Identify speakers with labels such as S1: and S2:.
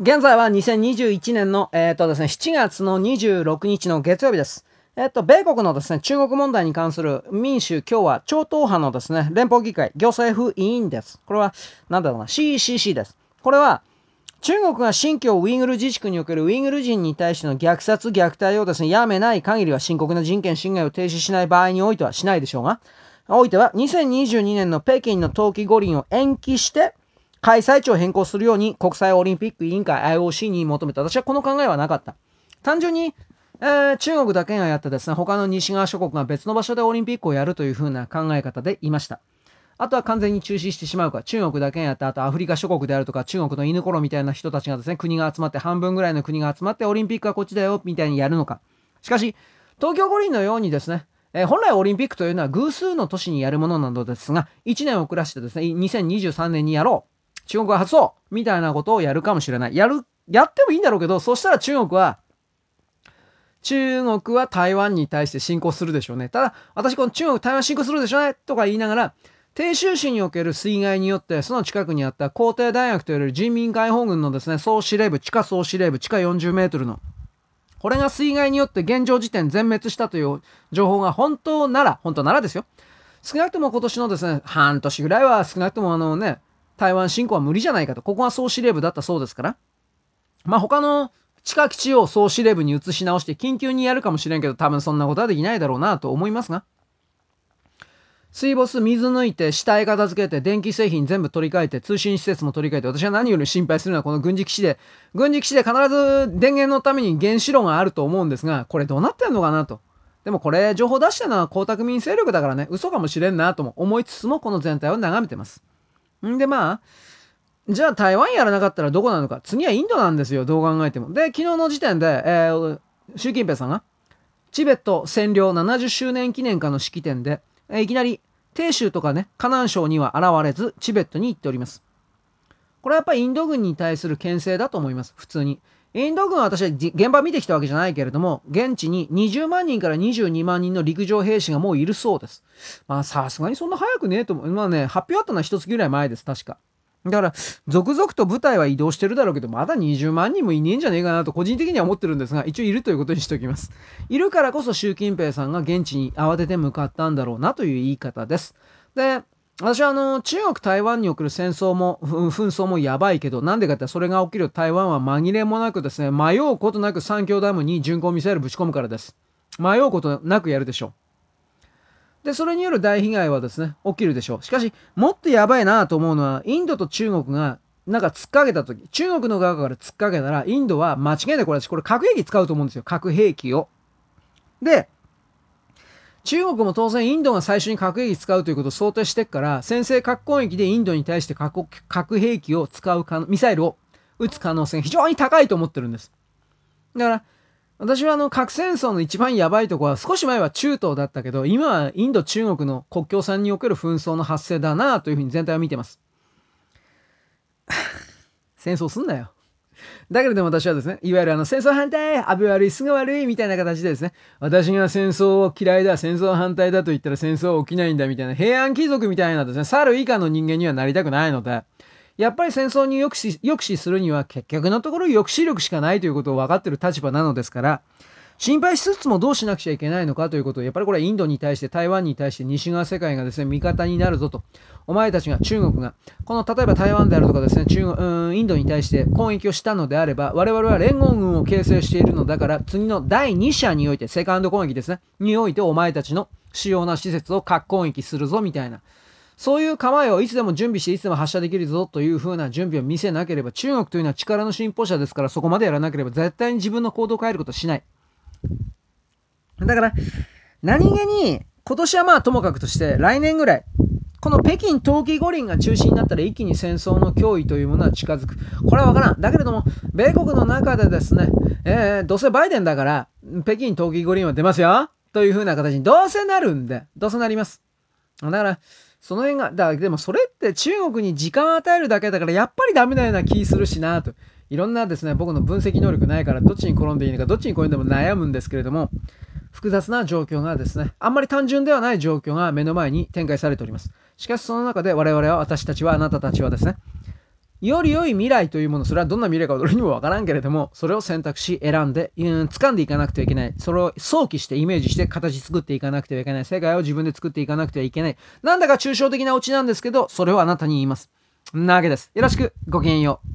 S1: 現在は2021年の、えーとですね、7月の26日の月曜日です。えっと、米国のですね、中国問題に関する民主共和超党派のですね、連邦議会行政府委員です。これは、なんだろうな、CCC です。これは、中国が新疆ウイグル自治区におけるウイグル人に対しての虐殺、虐待をですね、やめない限りは深刻な人権侵害を停止しない場合においてはしないでしょうが、おいては2022年の北京の冬季五輪を延期して、開催地を変更するように国際オリンピック委員会 IOC に求めた。私はこの考えはなかった。単純に、えー、中国だけがやってですね、他の西側諸国が別の場所でオリンピックをやるというふうな考え方でいました。あとは完全に中止してしまうか、中国だけやった、あとアフリカ諸国であるとか、中国の犬頃みたいな人たちがですね、国が集まって、半分ぐらいの国が集まって、オリンピックはこっちだよ、みたいにやるのか。しかし、東京五輪のようにですね、えー、本来オリンピックというのは偶数の都市にやるものなのですが、1年遅らせてですね、2023年にやろう。中国は発そうみたいなことをやるかもしれない。やる、やってもいいんだろうけど、そしたら中国は、中国は台湾に対して侵攻するでしょうね。ただ、私この中国台湾侵攻するでしょうねとか言いながら、鄭州市における水害によって、その近くにあった皇帝大学といわれる人民解放軍のですね、総司令部、地下総司令部、地下40メートルの、これが水害によって現状時点全滅したという情報が本当なら、本当ならですよ。少なくとも今年のですね、半年ぐらいは少なくともあのね、台湾侵攻は無理じゃないかと。ここが総司令部だったそうですから。まあ他の地下基地を総司令部に移し直して緊急にやるかもしれんけど多分そんなことはできないだろうなと思いますが。水没、水抜いて、死体片付けて、電気製品全部取り替えて、通信施設も取り替えて、私は何より心配するのはこの軍事基地で、軍事基地で必ず電源のために原子炉があると思うんですが、これどうなってんのかなと。でもこれ情報出したのは江沢民勢力だからね、嘘かもしれんなとも思いつつもこの全体を眺めてます。んでまあ、じゃあ台湾やらなかったらどこなのか。次はインドなんですよ、どう考えても。で、昨日の時点で、えー、習近平さんが、チベット占領70周年記念館の式典で、えー、いきなり、鄭州とかね、河南省には現れず、チベットに行っております。これはやっぱりインド軍に対する牽制だと思います、普通に。インド軍は私は現場見てきたわけじゃないけれども、現地に20万人から22万人の陸上兵士がもういるそうです。まあさすがにそんな早くねえと思う。まあね、発表あったのは一月ぐらい前です、確か。だから、続々と部隊は移動してるだろうけど、まだ20万人もいねえんじゃねえかなと個人的には思ってるんですが、一応いるということにしておきます。いるからこそ習近平さんが現地に慌てて向かったんだろうなという言い方です。で、私はあの、中国台湾における戦争も、紛争もやばいけど、なんでかってそれが起きる台湾は紛れもなくですね、迷うことなく三峡ダムに巡航ミサイルぶち込むからです。迷うことなくやるでしょう。で、それによる大被害はですね、起きるでしょう。しかし、もっとやばいなと思うのは、インドと中国がなんか突っかけた時、中国の側から突っかけたら、インドは間違いないこれ私、これ核兵器使うと思うんですよ。核兵器を。で、中国も当然インドが最初に核兵器使うということを想定してっから、先制核攻撃でインドに対して核兵器を使うか、ミサイルを撃つ可能性が非常に高いと思ってるんです。だから、私はあの核戦争の一番やばいとこは少し前は中東だったけど、今はインド中国の国境線における紛争の発生だなというふうに全体を見てます。戦争すんなよ。だけれども私はですね、いわゆるあの戦争反対、安倍悪い、すぐ悪いみたいな形でですね、私が戦争を嫌いだ、戦争反対だと言ったら戦争は起きないんだみたいな平安貴族みたいなですね、猿以下の人間にはなりたくないので、やっぱり戦争に抑止抑止するには結局のところ抑止力しかないということを分かってる立場なのですから、心配しつつもどうしなくちゃいけないのかということを、やっぱりこれはインドに対して、台湾に対して西側世界がですね、味方になるぞと。お前たちが、中国が、この例えば台湾であるとかですね、中国、インドに対して攻撃をしたのであれば、我々は連合軍を形成しているのだから、次の第2射において、セカンド攻撃ですね、においてお前たちの主要な施設を核攻撃するぞ、みたいな。そういう構えをいつでも準備していつでも発射できるぞという風な準備を見せなければ、中国というのは力の信奉者ですから、そこまでやらなければ絶対に自分の行動を変えることはしない。だから、何気に、今年はまあともかくとして、来年ぐらい、この北京冬季五輪が中止になったら一気に戦争の脅威というものは近づく。これはわからん。だけれども、米国の中でですね、えー、どうせバイデンだから、北京冬季五輪は出ますよという風な形にどうせなるんで、どうせなります。だから、その辺が、だでもそれって中国に時間を与えるだけだからやっぱりダメなような気するしなと。いろんなですね、僕の分析能力ないからどっちに転んでいいのか、どっちに転んでも悩むんですけれども、複雑な状況がですね、あんまり単純ではない状況が目の前に展開されております。しかしその中で我々は、私たちは、あなたたちはですね、より良い未来というもの、それはどんな未来か俺にもわからんけれども、それを選択し、選んで、うん、掴んでいかなくてはいけない。それを想起してイメージして形作っていかなくてはいけない。世界を自分で作っていかなくてはいけない。なんだか抽象的なオチなんですけど、それをあなたに言います。なわけです。よろしく、ごきげんよう。